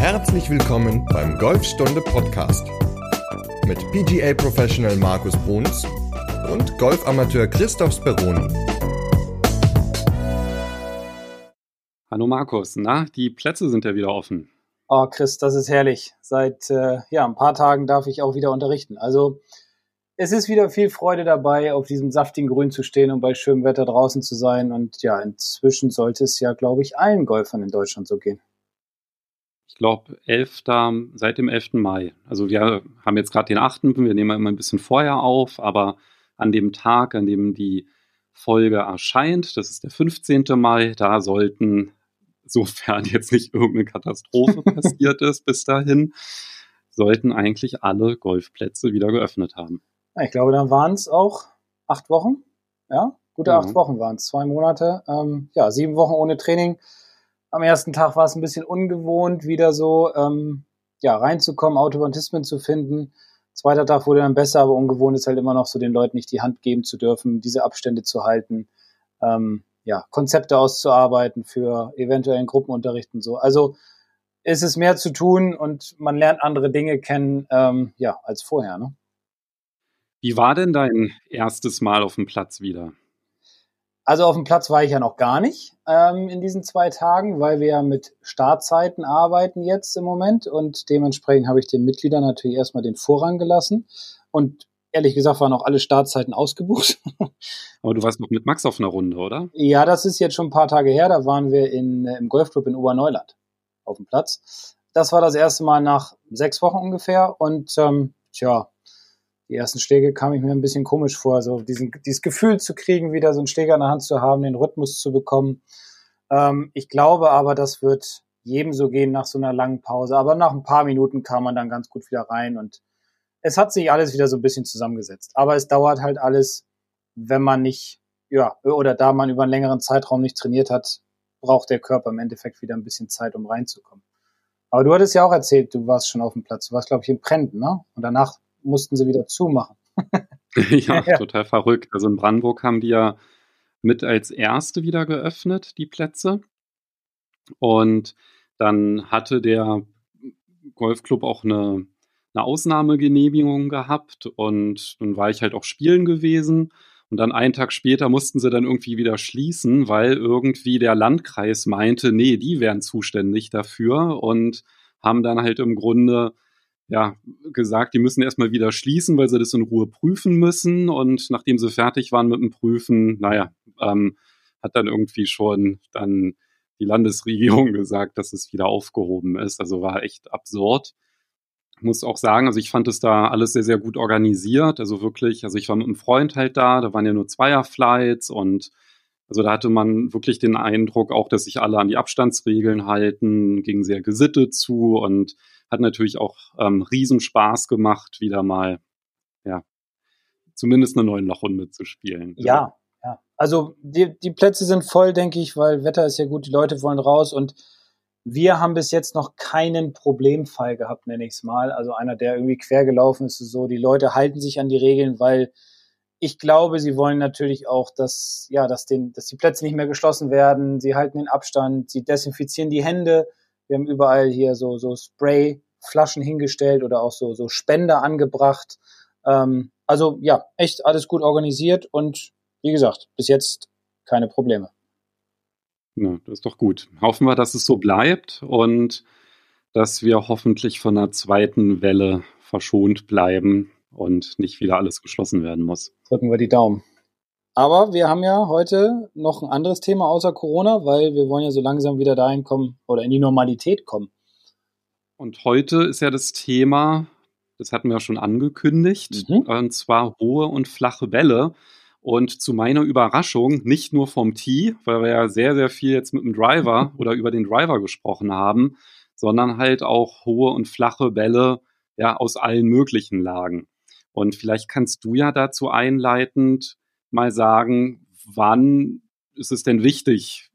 Herzlich willkommen beim Golfstunde Podcast mit PGA Professional Markus Bruns und Golfamateur Christoph Speroni. Hallo Markus, na, die Plätze sind ja wieder offen. Oh, Chris, das ist herrlich. Seit äh, ja, ein paar Tagen darf ich auch wieder unterrichten. Also es ist wieder viel Freude dabei, auf diesem saftigen Grün zu stehen und bei schönem Wetter draußen zu sein. Und ja, inzwischen sollte es ja, glaube ich, allen Golfern in Deutschland so gehen. Ich glaube, seit dem 11. Mai. Also wir haben jetzt gerade den 8., wir nehmen immer ein bisschen vorher auf, aber an dem Tag, an dem die Folge erscheint, das ist der 15. Mai, da sollten, sofern jetzt nicht irgendeine Katastrophe passiert ist bis dahin, sollten eigentlich alle Golfplätze wieder geöffnet haben. Ich glaube, dann waren es auch acht Wochen. Ja, gute mhm. acht Wochen waren es. Zwei Monate. Ähm, ja, sieben Wochen ohne Training. Am ersten Tag war es ein bisschen ungewohnt, wieder so ähm, ja, reinzukommen, Automatismen zu finden. Zweiter Tag wurde dann besser, aber ungewohnt ist halt immer noch so, den Leuten nicht die Hand geben zu dürfen, diese Abstände zu halten, ähm, ja, Konzepte auszuarbeiten für eventuellen Gruppenunterricht und so. Also ist es mehr zu tun und man lernt andere Dinge kennen, ähm, ja, als vorher. Ne? Wie war denn dein erstes Mal auf dem Platz wieder? Also auf dem Platz war ich ja noch gar nicht ähm, in diesen zwei Tagen, weil wir ja mit Startzeiten arbeiten jetzt im Moment und dementsprechend habe ich den Mitgliedern natürlich erstmal den Vorrang gelassen und ehrlich gesagt waren auch alle Startzeiten ausgebucht. Aber du warst noch mit Max auf einer Runde, oder? Ja, das ist jetzt schon ein paar Tage her. Da waren wir in, im Golfclub in Oberneuland auf dem Platz. Das war das erste Mal nach sechs Wochen ungefähr und ähm, tja, die ersten Schläge kam ich mir ein bisschen komisch vor, so diesen, dieses Gefühl zu kriegen, wieder so einen Schläger in der Hand zu haben, den Rhythmus zu bekommen. Ähm, ich glaube aber, das wird jedem so gehen nach so einer langen Pause. Aber nach ein paar Minuten kam man dann ganz gut wieder rein und es hat sich alles wieder so ein bisschen zusammengesetzt. Aber es dauert halt alles, wenn man nicht, ja, oder da man über einen längeren Zeitraum nicht trainiert hat, braucht der Körper im Endeffekt wieder ein bisschen Zeit, um reinzukommen. Aber du hattest ja auch erzählt, du warst schon auf dem Platz. Du warst, glaube ich, in Prenten, ne? Und danach mussten sie wieder zumachen. ja, ja, total verrückt. Also in Brandenburg haben die ja mit als erste wieder geöffnet, die Plätze. Und dann hatte der Golfclub auch eine, eine Ausnahmegenehmigung gehabt und dann war ich halt auch spielen gewesen. Und dann einen Tag später mussten sie dann irgendwie wieder schließen, weil irgendwie der Landkreis meinte, nee, die wären zuständig dafür und haben dann halt im Grunde ja, gesagt, die müssen erstmal wieder schließen, weil sie das in Ruhe prüfen müssen. Und nachdem sie fertig waren mit dem Prüfen, naja, ähm, hat dann irgendwie schon dann die Landesregierung gesagt, dass es wieder aufgehoben ist. Also war echt absurd. Ich muss auch sagen, also ich fand es da alles sehr, sehr gut organisiert. Also wirklich, also ich war mit einem Freund halt da, da waren ja nur Zweierflights und also da hatte man wirklich den Eindruck auch, dass sich alle an die Abstandsregeln halten, ging sehr gesittet zu und hat natürlich auch ähm, Riesenspaß gemacht, wieder mal, ja, zumindest eine neuen Lochrunde zu spielen. Ja, ja. Also die, die Plätze sind voll, denke ich, weil Wetter ist ja gut, die Leute wollen raus und wir haben bis jetzt noch keinen Problemfall gehabt, nenne ich es mal. Also einer, der irgendwie quer gelaufen ist, so. Die Leute halten sich an die Regeln, weil ich glaube, sie wollen natürlich auch, dass, ja, dass, den, dass die Plätze nicht mehr geschlossen werden. Sie halten den Abstand, sie desinfizieren die Hände. Wir haben überall hier so, so Sprayflaschen hingestellt oder auch so, so Spender angebracht. Ähm, also ja, echt alles gut organisiert und wie gesagt, bis jetzt keine Probleme. Ja, das ist doch gut. Hoffen wir, dass es so bleibt und dass wir hoffentlich von einer zweiten Welle verschont bleiben und nicht wieder alles geschlossen werden muss. Drücken wir die Daumen. Aber wir haben ja heute noch ein anderes Thema außer Corona, weil wir wollen ja so langsam wieder dahin kommen oder in die Normalität kommen. Und heute ist ja das Thema, das hatten wir ja schon angekündigt, mhm. und zwar hohe und flache Bälle. Und zu meiner Überraschung nicht nur vom Tee, weil wir ja sehr, sehr viel jetzt mit dem Driver oder über den Driver gesprochen haben, sondern halt auch hohe und flache Bälle ja aus allen möglichen Lagen. Und vielleicht kannst du ja dazu einleitend mal sagen, wann ist es denn wichtig,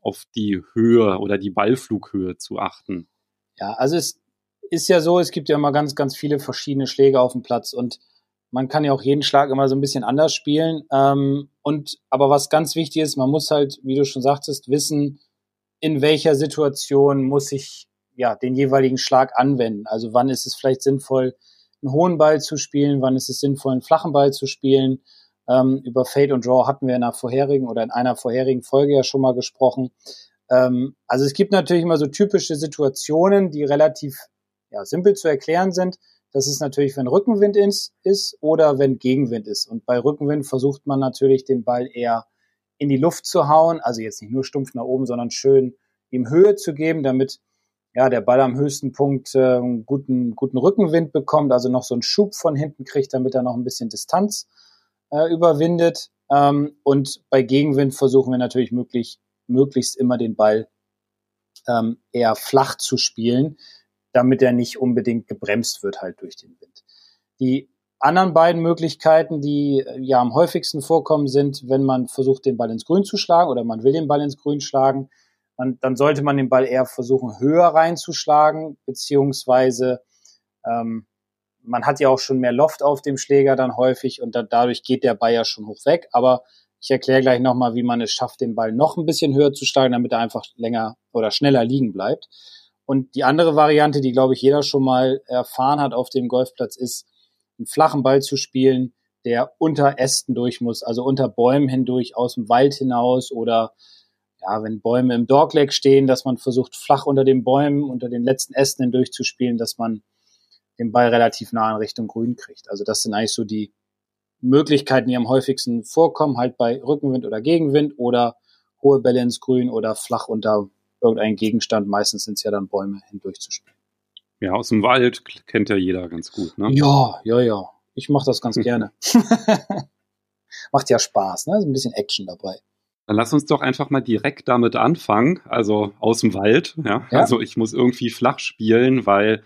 auf die Höhe oder die Ballflughöhe zu achten? Ja, also es ist ja so, es gibt ja immer ganz, ganz viele verschiedene Schläge auf dem Platz und man kann ja auch jeden Schlag immer so ein bisschen anders spielen. Ähm, und aber was ganz wichtig ist, man muss halt, wie du schon sagtest, wissen, in welcher Situation muss ich ja, den jeweiligen Schlag anwenden. Also wann ist es vielleicht sinnvoll, einen hohen Ball zu spielen, wann ist es sinnvoll, einen flachen Ball zu spielen. Ähm, über Fade und Draw hatten wir in einer vorherigen oder in einer vorherigen Folge ja schon mal gesprochen. Ähm, also es gibt natürlich immer so typische Situationen, die relativ ja, simpel zu erklären sind. Das ist natürlich, wenn Rückenwind ist, ist oder wenn Gegenwind ist. Und bei Rückenwind versucht man natürlich den Ball eher in die Luft zu hauen, also jetzt nicht nur stumpf nach oben, sondern schön ihm Höhe zu geben, damit ja, der Ball am höchsten Punkt äh, einen guten, guten Rückenwind bekommt, also noch so einen Schub von hinten kriegt, damit er noch ein bisschen Distanz äh, überwindet. Ähm, und bei Gegenwind versuchen wir natürlich möglich, möglichst immer den Ball ähm, eher flach zu spielen, damit er nicht unbedingt gebremst wird halt durch den Wind. Die anderen beiden Möglichkeiten, die äh, ja am häufigsten vorkommen, sind, wenn man versucht, den Ball ins Grün zu schlagen oder man will den Ball ins Grün schlagen, man, dann sollte man den Ball eher versuchen, höher reinzuschlagen, beziehungsweise ähm, man hat ja auch schon mehr Loft auf dem Schläger dann häufig und da, dadurch geht der Ball ja schon hoch weg. Aber ich erkläre gleich nochmal, wie man es schafft, den Ball noch ein bisschen höher zu schlagen, damit er einfach länger oder schneller liegen bleibt. Und die andere Variante, die, glaube ich, jeder schon mal erfahren hat auf dem Golfplatz, ist, einen flachen Ball zu spielen, der unter Ästen durch muss, also unter Bäumen hindurch, aus dem Wald hinaus oder ja, wenn Bäume im Dogleg stehen, dass man versucht, flach unter den Bäumen, unter den letzten Ästen hindurch zu spielen, dass man den Ball relativ nah in Richtung Grün kriegt. Also das sind eigentlich so die Möglichkeiten, die am häufigsten vorkommen, halt bei Rückenwind oder Gegenwind oder hohe Bälle ins Grün oder flach unter irgendeinen Gegenstand. Meistens sind es ja dann Bäume hindurch zu spielen. Ja, aus dem Wald kennt ja jeder ganz gut, ne? Ja, ja, ja. Ich mache das ganz gerne. Macht ja Spaß, ne? Ist ein bisschen Action dabei. Dann lass uns doch einfach mal direkt damit anfangen, also aus dem Wald. Ja? ja. Also ich muss irgendwie flach spielen, weil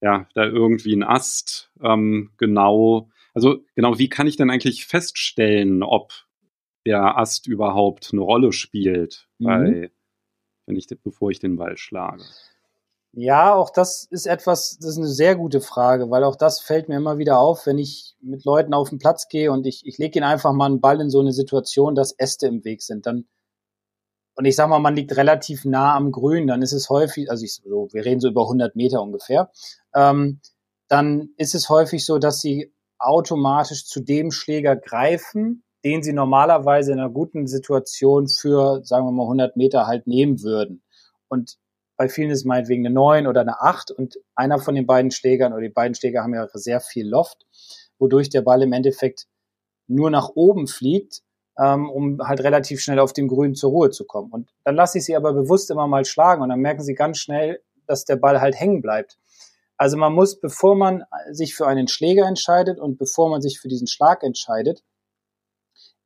ja da irgendwie ein Ast ähm, genau, also genau, wie kann ich denn eigentlich feststellen, ob der Ast überhaupt eine Rolle spielt, mhm. bei, wenn ich, bevor ich den Ball schlage? Ja, auch das ist etwas, das ist eine sehr gute Frage, weil auch das fällt mir immer wieder auf, wenn ich mit Leuten auf den Platz gehe und ich, ich lege ihnen einfach mal einen Ball in so eine Situation, dass Äste im Weg sind. Dann, und ich sag mal, man liegt relativ nah am Grün, dann ist es häufig, also ich, so, wir reden so über 100 Meter ungefähr, ähm, dann ist es häufig so, dass sie automatisch zu dem Schläger greifen, den sie normalerweise in einer guten Situation für, sagen wir mal, 100 Meter halt nehmen würden. Und bei vielen ist es meinetwegen eine 9 oder eine 8 und einer von den beiden Schlägern oder die beiden Schläger haben ja sehr viel Loft, wodurch der Ball im Endeffekt nur nach oben fliegt, ähm, um halt relativ schnell auf dem Grün zur Ruhe zu kommen. Und dann lasse ich sie aber bewusst immer mal schlagen und dann merken sie ganz schnell, dass der Ball halt hängen bleibt. Also man muss, bevor man sich für einen Schläger entscheidet und bevor man sich für diesen Schlag entscheidet,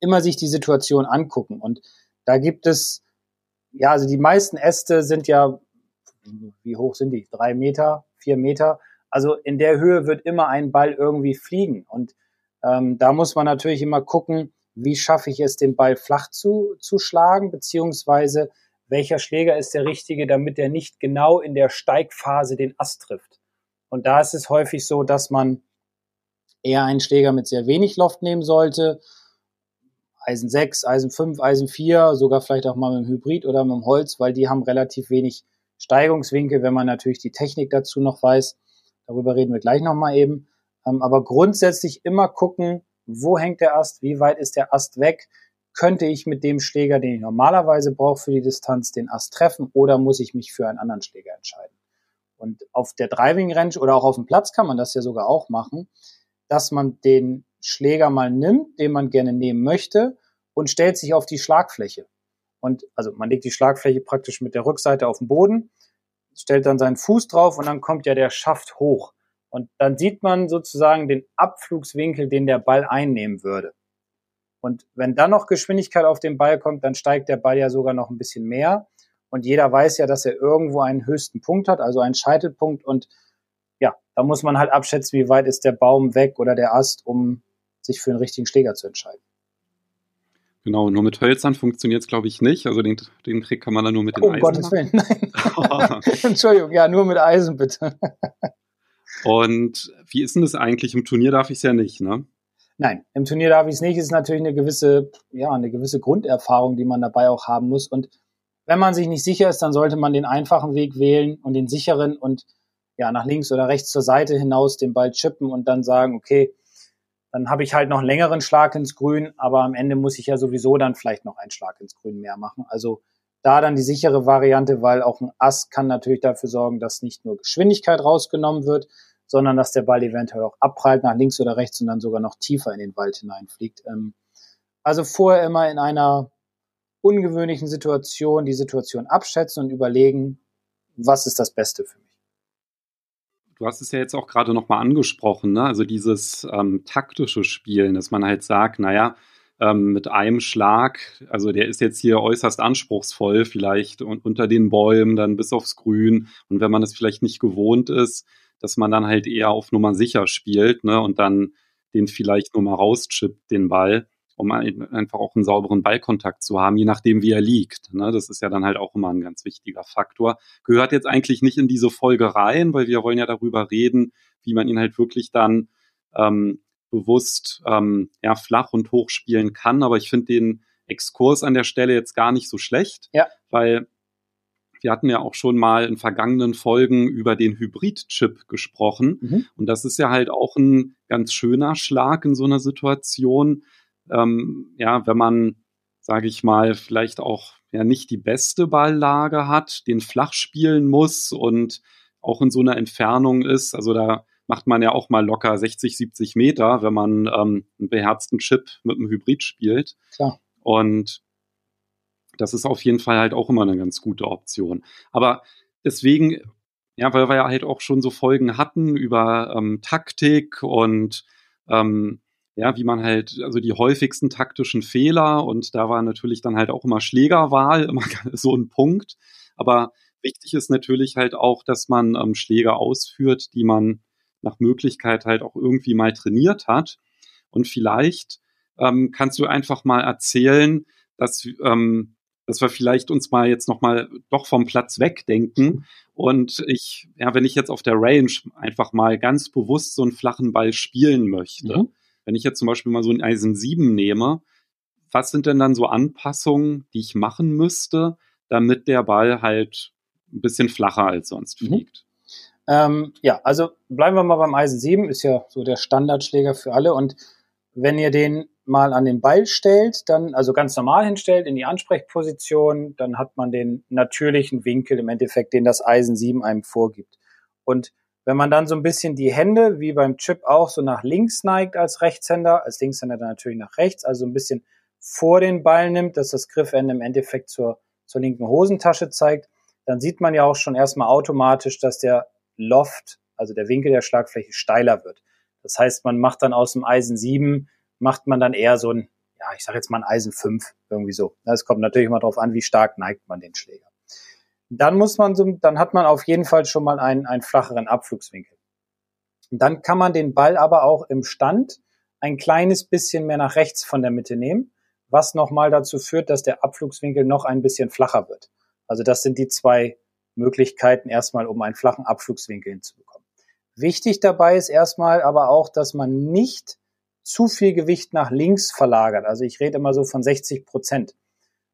immer sich die Situation angucken. Und da gibt es, ja, also die meisten Äste sind ja wie hoch sind die? Drei Meter, vier Meter. Also in der Höhe wird immer ein Ball irgendwie fliegen. Und ähm, da muss man natürlich immer gucken, wie schaffe ich es, den Ball flach zu, zu schlagen, beziehungsweise welcher Schläger ist der richtige, damit er nicht genau in der Steigphase den Ast trifft. Und da ist es häufig so, dass man eher einen Schläger mit sehr wenig Loft nehmen sollte. Eisen 6, Eisen 5, Eisen 4, sogar vielleicht auch mal mit dem Hybrid oder mit dem Holz, weil die haben relativ wenig Steigungswinkel, wenn man natürlich die Technik dazu noch weiß. Darüber reden wir gleich nochmal eben. Ähm, aber grundsätzlich immer gucken, wo hängt der Ast, wie weit ist der Ast weg? Könnte ich mit dem Schläger, den ich normalerweise brauche für die Distanz, den Ast treffen oder muss ich mich für einen anderen Schläger entscheiden? Und auf der Driving Range oder auch auf dem Platz kann man das ja sogar auch machen, dass man den Schläger mal nimmt, den man gerne nehmen möchte und stellt sich auf die Schlagfläche. Und also man legt die Schlagfläche praktisch mit der Rückseite auf den Boden, stellt dann seinen Fuß drauf und dann kommt ja der Schaft hoch. Und dann sieht man sozusagen den Abflugswinkel, den der Ball einnehmen würde. Und wenn dann noch Geschwindigkeit auf den Ball kommt, dann steigt der Ball ja sogar noch ein bisschen mehr. Und jeder weiß ja, dass er irgendwo einen höchsten Punkt hat, also einen Scheitelpunkt. Und ja, da muss man halt abschätzen, wie weit ist der Baum weg oder der Ast, um sich für den richtigen Schläger zu entscheiden. Genau, nur mit Hölzern funktioniert es, glaube ich, nicht. Also den, den Trick kann man dann nur mit den oh, Eisen. Oh Gottes Willen, nein. Entschuldigung, ja, nur mit Eisen bitte. Und wie ist denn das eigentlich? Im Turnier darf ich es ja nicht, ne? Nein, im Turnier darf ich es nicht. Es ist natürlich eine gewisse, ja, eine gewisse Grunderfahrung, die man dabei auch haben muss. Und wenn man sich nicht sicher ist, dann sollte man den einfachen Weg wählen und den sicheren und ja, nach links oder rechts zur Seite hinaus den Ball chippen und dann sagen, okay, dann habe ich halt noch einen längeren Schlag ins Grün, aber am Ende muss ich ja sowieso dann vielleicht noch einen Schlag ins Grün mehr machen. Also da dann die sichere Variante, weil auch ein Ass kann natürlich dafür sorgen, dass nicht nur Geschwindigkeit rausgenommen wird, sondern dass der Ball eventuell auch abprallt nach links oder rechts und dann sogar noch tiefer in den Wald hineinfliegt. Ähm, also vorher immer in einer ungewöhnlichen Situation die Situation abschätzen und überlegen, was ist das Beste für mich. Du hast es ja jetzt auch gerade nochmal angesprochen, ne? also dieses ähm, taktische Spielen, dass man halt sagt, naja, ähm, mit einem Schlag, also der ist jetzt hier äußerst anspruchsvoll, vielleicht un unter den Bäumen, dann bis aufs Grün. Und wenn man es vielleicht nicht gewohnt ist, dass man dann halt eher auf Nummer sicher spielt ne? und dann den vielleicht nur mal rauschippt, den Ball um einfach auch einen sauberen Ballkontakt zu haben, je nachdem, wie er liegt. Ne? Das ist ja dann halt auch immer ein ganz wichtiger Faktor. Gehört jetzt eigentlich nicht in diese Folge rein, weil wir wollen ja darüber reden, wie man ihn halt wirklich dann ähm, bewusst ähm, ja, flach und hoch spielen kann. Aber ich finde den Exkurs an der Stelle jetzt gar nicht so schlecht, ja. weil wir hatten ja auch schon mal in vergangenen Folgen über den Hybrid-Chip gesprochen. Mhm. Und das ist ja halt auch ein ganz schöner Schlag in so einer Situation, ähm, ja, wenn man, sage ich mal, vielleicht auch ja nicht die beste Balllage hat, den flach spielen muss und auch in so einer Entfernung ist, also da macht man ja auch mal locker 60, 70 Meter, wenn man ähm, einen beherzten Chip mit einem Hybrid spielt. Klar. Und das ist auf jeden Fall halt auch immer eine ganz gute Option. Aber deswegen, ja, weil wir ja halt auch schon so Folgen hatten über ähm, Taktik und ähm, ja, wie man halt, also die häufigsten taktischen Fehler und da war natürlich dann halt auch immer Schlägerwahl, immer so ein Punkt. Aber wichtig ist natürlich halt auch, dass man ähm, Schläger ausführt, die man nach Möglichkeit halt auch irgendwie mal trainiert hat. Und vielleicht ähm, kannst du einfach mal erzählen, dass, ähm, dass wir vielleicht uns mal jetzt nochmal doch vom Platz wegdenken. Und ich, ja, wenn ich jetzt auf der Range einfach mal ganz bewusst so einen flachen Ball spielen möchte, mhm wenn ich jetzt zum Beispiel mal so ein Eisen 7 nehme, was sind denn dann so Anpassungen, die ich machen müsste, damit der Ball halt ein bisschen flacher als sonst mhm. fliegt? Ähm, ja, also bleiben wir mal beim Eisen 7, ist ja so der Standardschläger für alle. Und wenn ihr den mal an den Ball stellt, dann, also ganz normal hinstellt in die Ansprechposition, dann hat man den natürlichen Winkel im Endeffekt, den das Eisen 7 einem vorgibt. Und wenn man dann so ein bisschen die Hände, wie beim Chip auch, so nach links neigt als Rechtshänder, als Linkshänder dann natürlich nach rechts, also ein bisschen vor den Ball nimmt, dass das Griffende im Endeffekt zur, zur linken Hosentasche zeigt, dann sieht man ja auch schon erstmal automatisch, dass der Loft, also der Winkel der Schlagfläche steiler wird. Das heißt, man macht dann aus dem Eisen 7, macht man dann eher so ein, ja, ich sage jetzt mal ein Eisen 5, irgendwie so. Es kommt natürlich immer darauf an, wie stark neigt man den Schläger dann muss man so, dann hat man auf jeden Fall schon mal einen, einen flacheren Abflugswinkel. Dann kann man den Ball aber auch im Stand ein kleines bisschen mehr nach rechts von der Mitte nehmen, was nochmal dazu führt, dass der Abflugswinkel noch ein bisschen flacher wird. Also das sind die zwei Möglichkeiten erstmal, um einen flachen Abflugswinkel hinzubekommen. Wichtig dabei ist erstmal aber auch, dass man nicht zu viel Gewicht nach links verlagert. Also ich rede immer so von 60 Prozent.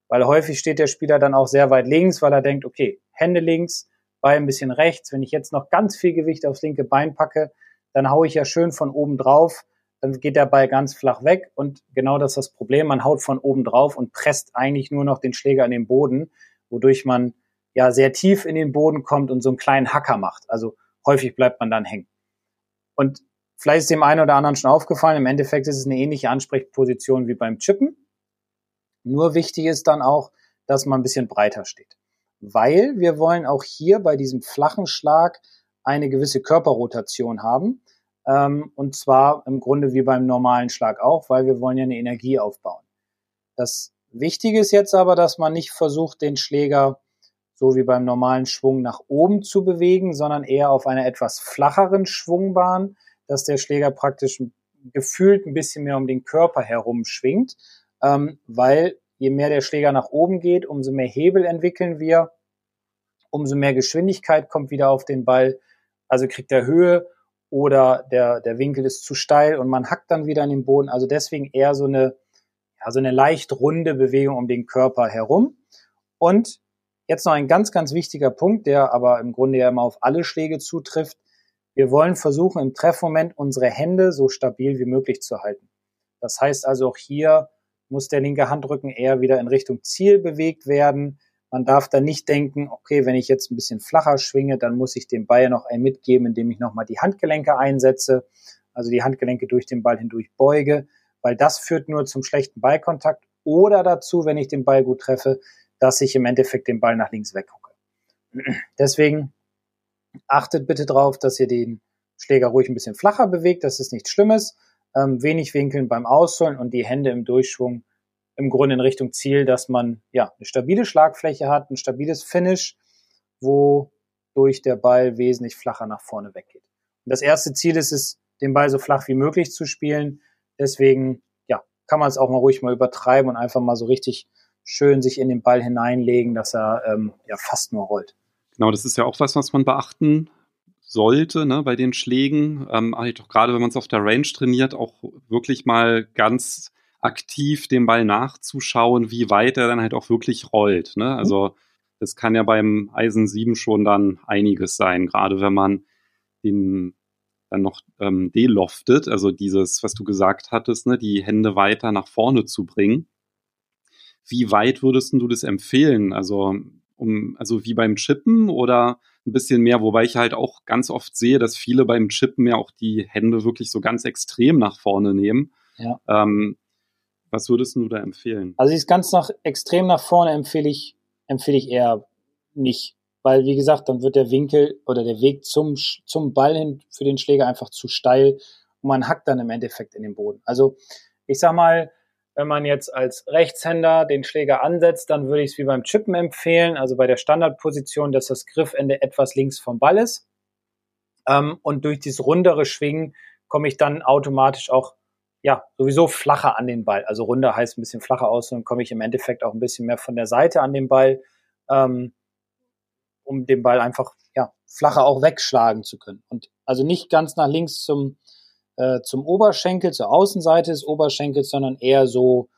Weil häufig steht der Spieler dann auch sehr weit links, weil er denkt, okay, Hände links, Bein ein bisschen rechts. Wenn ich jetzt noch ganz viel Gewicht aufs linke Bein packe, dann haue ich ja schön von oben drauf. Dann geht der Ball ganz flach weg. Und genau das ist das Problem. Man haut von oben drauf und presst eigentlich nur noch den Schläger in den Boden, wodurch man ja sehr tief in den Boden kommt und so einen kleinen Hacker macht. Also häufig bleibt man dann hängen. Und vielleicht ist dem einen oder anderen schon aufgefallen, im Endeffekt ist es eine ähnliche Ansprechposition wie beim Chippen. Nur wichtig ist dann auch, dass man ein bisschen breiter steht. Weil wir wollen auch hier bei diesem flachen Schlag eine gewisse Körperrotation haben. Ähm, und zwar im Grunde wie beim normalen Schlag auch, weil wir wollen ja eine Energie aufbauen. Das Wichtige ist jetzt aber, dass man nicht versucht, den Schläger so wie beim normalen Schwung nach oben zu bewegen, sondern eher auf einer etwas flacheren Schwungbahn, dass der Schläger praktisch gefühlt ein bisschen mehr um den Körper herum schwingt ähm, weil je mehr der Schläger nach oben geht, umso mehr Hebel entwickeln wir, umso mehr Geschwindigkeit kommt wieder auf den Ball, also kriegt er Höhe oder der, der Winkel ist zu steil und man hackt dann wieder an den Boden. Also deswegen eher so eine, ja, so eine leicht runde Bewegung um den Körper herum. Und Jetzt noch ein ganz, ganz wichtiger Punkt, der aber im Grunde ja immer auf alle Schläge zutrifft. Wir wollen versuchen, im Treffmoment unsere Hände so stabil wie möglich zu halten. Das heißt also auch hier muss der linke Handrücken eher wieder in Richtung Ziel bewegt werden. Man darf da nicht denken, okay, wenn ich jetzt ein bisschen flacher schwinge, dann muss ich dem Ball ja noch ein mitgeben, indem ich nochmal die Handgelenke einsetze, also die Handgelenke durch den Ball hindurch beuge, weil das führt nur zum schlechten Ballkontakt oder dazu, wenn ich den Ball gut treffe, dass ich im Endeffekt den Ball nach links weggucke. Deswegen achtet bitte darauf, dass ihr den Schläger ruhig ein bisschen flacher bewegt, das ist nichts Schlimmes. Ähm, wenig Winkeln beim Ausholen und die Hände im Durchschwung im Grunde in Richtung Ziel, dass man ja eine stabile Schlagfläche hat, ein stabiles Finish, wo durch der Ball wesentlich flacher nach vorne weggeht. Und das erste Ziel ist es, den Ball so flach wie möglich zu spielen. Deswegen ja, kann man es auch mal ruhig mal übertreiben und einfach mal so richtig schön sich in den Ball hineinlegen, dass er ähm, ja fast nur rollt. Genau, das ist ja auch was, was man beachten sollte ne, bei den Schlägen. Ähm, halt auch gerade wenn man es auf der Range trainiert, auch wirklich mal ganz aktiv dem Ball nachzuschauen, wie weit er dann halt auch wirklich rollt. Ne? Also das kann ja beim Eisen 7 schon dann einiges sein, gerade wenn man den dann noch ähm, deloftet, also dieses, was du gesagt hattest, ne, die Hände weiter nach vorne zu bringen. Wie weit würdest du das empfehlen? Also, um, also wie beim Chippen oder ein bisschen mehr, wobei ich halt auch ganz oft sehe, dass viele beim Chippen ja auch die Hände wirklich so ganz extrem nach vorne nehmen. Ja. Ähm, was würdest du da empfehlen? Also ist ganz nach extrem nach vorne empfehle ich, empfehle ich eher nicht. Weil, wie gesagt, dann wird der Winkel oder der Weg zum, zum Ball hin für den Schläger einfach zu steil und man hackt dann im Endeffekt in den Boden. Also ich sag mal, wenn man jetzt als Rechtshänder den Schläger ansetzt, dann würde ich es wie beim Chippen empfehlen, also bei der Standardposition, dass das Griffende etwas links vom Ball ist. Ähm, und durch dieses rundere Schwingen komme ich dann automatisch auch ja, sowieso flacher an den Ball. Also runder heißt ein bisschen flacher aus und komme ich im Endeffekt auch ein bisschen mehr von der Seite an den Ball, ähm, um den Ball einfach ja, flacher auch wegschlagen zu können. Und also nicht ganz nach links zum äh, zum Oberschenkel, zur Außenseite des Oberschenkels, sondern eher so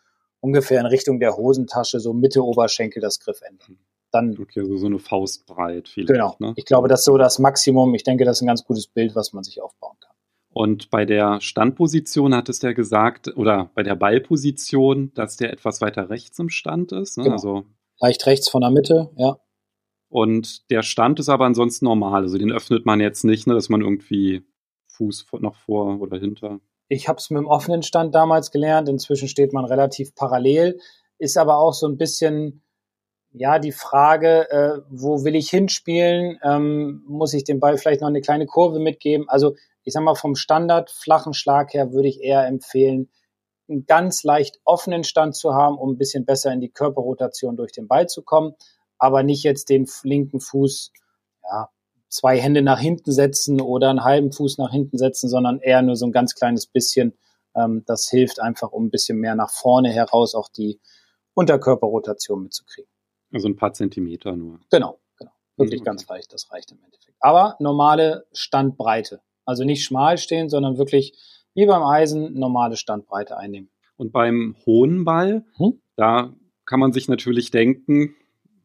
ungefähr in Richtung der Hosentasche, so Mitte Oberschenkel das Griffende. Dann, okay, also so eine Faustbreit vielleicht. Genau. Ne? Ich glaube, das ist so das Maximum. Ich denke, das ist ein ganz gutes Bild, was man sich aufbauen kann. Und bei der Standposition hattest du ja gesagt, oder bei der Ballposition, dass der etwas weiter rechts im Stand ist. Ne? Genau. Also, Leicht rechts von der Mitte, ja. Und der Stand ist aber ansonsten normal. Also den öffnet man jetzt nicht, ne, dass man irgendwie Fuß noch vor oder hinter? Ich habe es mit dem offenen Stand damals gelernt. Inzwischen steht man relativ parallel. Ist aber auch so ein bisschen, ja, die Frage, äh, wo will ich hinspielen? Ähm, muss ich dem Ball vielleicht noch eine kleine Kurve mitgeben? Also ich sag mal, vom Standard flachen Schlag her würde ich eher empfehlen, einen ganz leicht offenen Stand zu haben, um ein bisschen besser in die Körperrotation durch den Ball zu kommen, aber nicht jetzt den linken Fuß ja, zwei Hände nach hinten setzen oder einen halben Fuß nach hinten setzen, sondern eher nur so ein ganz kleines bisschen. Ähm, das hilft einfach, um ein bisschen mehr nach vorne heraus auch die Unterkörperrotation mitzukriegen. Also ein paar Zentimeter nur. Genau, genau. Wirklich mhm, okay. ganz leicht, das reicht im Endeffekt. Aber normale Standbreite. Also nicht schmal stehen, sondern wirklich wie beim Eisen normale Standbreite einnehmen. Und beim hohen Ball, hm? da kann man sich natürlich denken,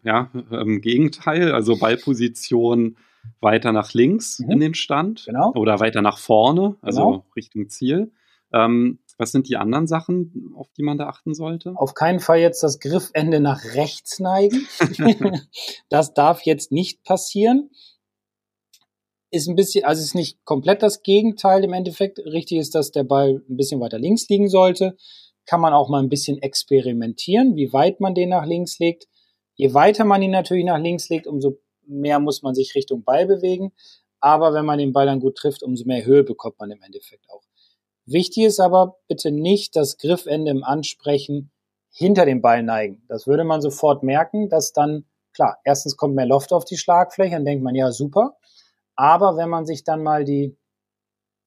ja, im Gegenteil, also Ballposition weiter nach links mhm. in den Stand genau. oder weiter nach vorne, also genau. Richtung Ziel. Ähm, was sind die anderen Sachen, auf die man da achten sollte? Auf keinen Fall jetzt das Griffende nach rechts neigen. das darf jetzt nicht passieren. Ist ein bisschen, also ist nicht komplett das Gegenteil im Endeffekt. Richtig ist, dass der Ball ein bisschen weiter links liegen sollte. Kann man auch mal ein bisschen experimentieren, wie weit man den nach links legt. Je weiter man ihn natürlich nach links legt, umso mehr muss man sich Richtung Ball bewegen. Aber wenn man den Ball dann gut trifft, umso mehr Höhe bekommt man im Endeffekt auch. Wichtig ist aber bitte nicht das Griffende im Ansprechen hinter dem Ball neigen. Das würde man sofort merken, dass dann, klar, erstens kommt mehr Loft auf die Schlagfläche, dann denkt man, ja, super. Aber wenn man sich dann mal die,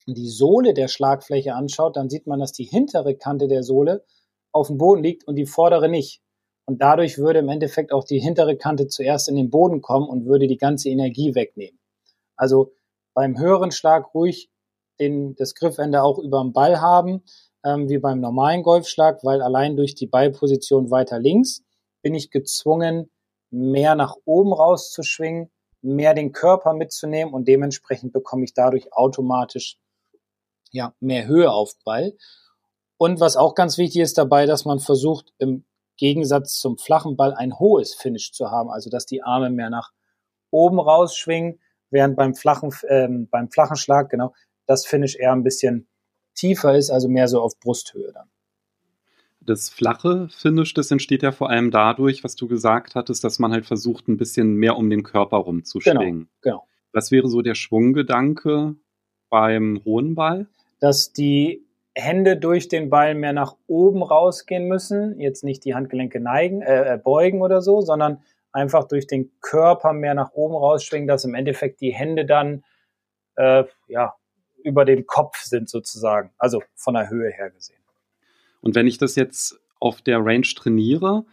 die Sohle der Schlagfläche anschaut, dann sieht man, dass die hintere Kante der Sohle auf dem Boden liegt und die vordere nicht. Und dadurch würde im Endeffekt auch die hintere Kante zuerst in den Boden kommen und würde die ganze Energie wegnehmen. Also beim höheren Schlag ruhig den, das Griffende auch über dem Ball haben, ähm, wie beim normalen Golfschlag, weil allein durch die Ballposition weiter links bin ich gezwungen, mehr nach oben rauszuschwingen, mehr den Körper mitzunehmen und dementsprechend bekomme ich dadurch automatisch ja, mehr Höhe auf Ball. Und was auch ganz wichtig ist dabei, dass man versucht, im Gegensatz zum flachen Ball ein hohes Finish zu haben, also dass die Arme mehr nach oben rausschwingen, während beim flachen, ähm, beim flachen Schlag, genau, das Finish eher ein bisschen tiefer ist, also mehr so auf Brusthöhe dann. Das flache Finish, das entsteht ja vor allem dadurch, was du gesagt hattest, dass man halt versucht, ein bisschen mehr um den Körper rumzuschwingen. Genau, genau. Was wäre so der Schwunggedanke beim hohen Ball? Dass die Hände durch den Ball mehr nach oben rausgehen müssen, jetzt nicht die Handgelenke neigen, äh, äh, beugen oder so, sondern einfach durch den Körper mehr nach oben rausschwingen, dass im Endeffekt die Hände dann äh, ja über dem Kopf sind sozusagen, also von der Höhe her gesehen. Und wenn ich das jetzt auf der Range trainiere,